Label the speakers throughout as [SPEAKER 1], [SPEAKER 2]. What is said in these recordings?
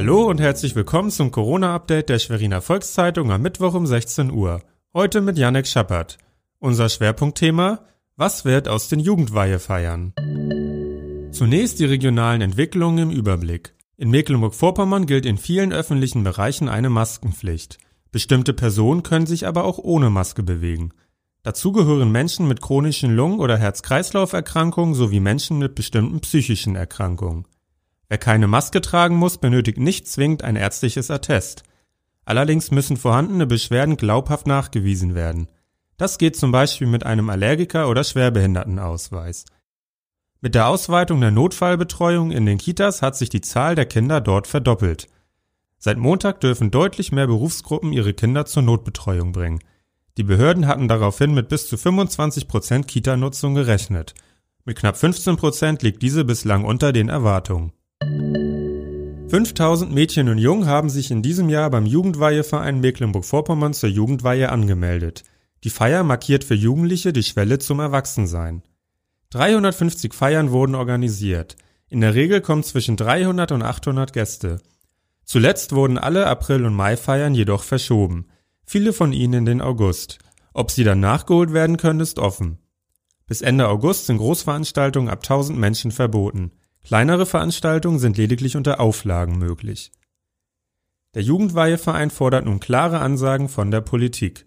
[SPEAKER 1] Hallo und herzlich willkommen zum Corona-Update der Schweriner Volkszeitung am Mittwoch um 16 Uhr. Heute mit Janek Schappert. Unser Schwerpunktthema Was wird aus den Jugendweihefeiern? Zunächst die regionalen Entwicklungen im Überblick. In Mecklenburg-Vorpommern gilt in vielen öffentlichen Bereichen eine Maskenpflicht. Bestimmte Personen können sich aber auch ohne Maske bewegen. Dazu gehören Menschen mit chronischen Lungen- oder Herz-Kreislauf-Erkrankungen sowie Menschen mit bestimmten psychischen Erkrankungen. Wer keine Maske tragen muss, benötigt nicht zwingend ein ärztliches Attest. Allerdings müssen vorhandene Beschwerden glaubhaft nachgewiesen werden. Das geht zum Beispiel mit einem Allergiker- oder Schwerbehindertenausweis. Mit der Ausweitung der Notfallbetreuung in den Kitas hat sich die Zahl der Kinder dort verdoppelt. Seit Montag dürfen deutlich mehr Berufsgruppen ihre Kinder zur Notbetreuung bringen. Die Behörden hatten daraufhin mit bis zu 25 Prozent Kita-Nutzung gerechnet. Mit knapp 15 Prozent liegt diese bislang unter den Erwartungen. 5000 Mädchen und Jungen haben sich in diesem Jahr beim Jugendweiheverein Mecklenburg-Vorpommern zur Jugendweihe angemeldet. Die Feier markiert für Jugendliche die Schwelle zum Erwachsensein. 350 Feiern wurden organisiert. In der Regel kommen zwischen 300 und 800 Gäste. Zuletzt wurden alle April- und Mai-Feiern jedoch verschoben. Viele von ihnen in den August. Ob sie dann nachgeholt werden können, ist offen. Bis Ende August sind Großveranstaltungen ab 1000 Menschen verboten. Kleinere Veranstaltungen sind lediglich unter Auflagen möglich. Der Jugendweiheverein fordert nun klare Ansagen von der Politik.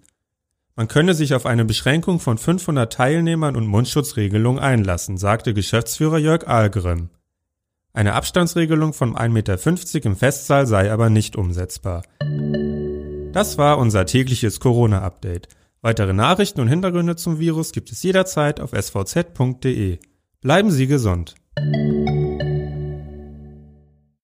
[SPEAKER 1] Man könne sich auf eine Beschränkung von 500 Teilnehmern und Mundschutzregelung einlassen, sagte Geschäftsführer Jörg Ahlgrim. Eine Abstandsregelung von 1,50 Meter im Festsaal sei aber nicht umsetzbar. Das war unser tägliches Corona-Update. Weitere Nachrichten und Hintergründe zum Virus gibt es jederzeit auf svz.de. Bleiben Sie gesund.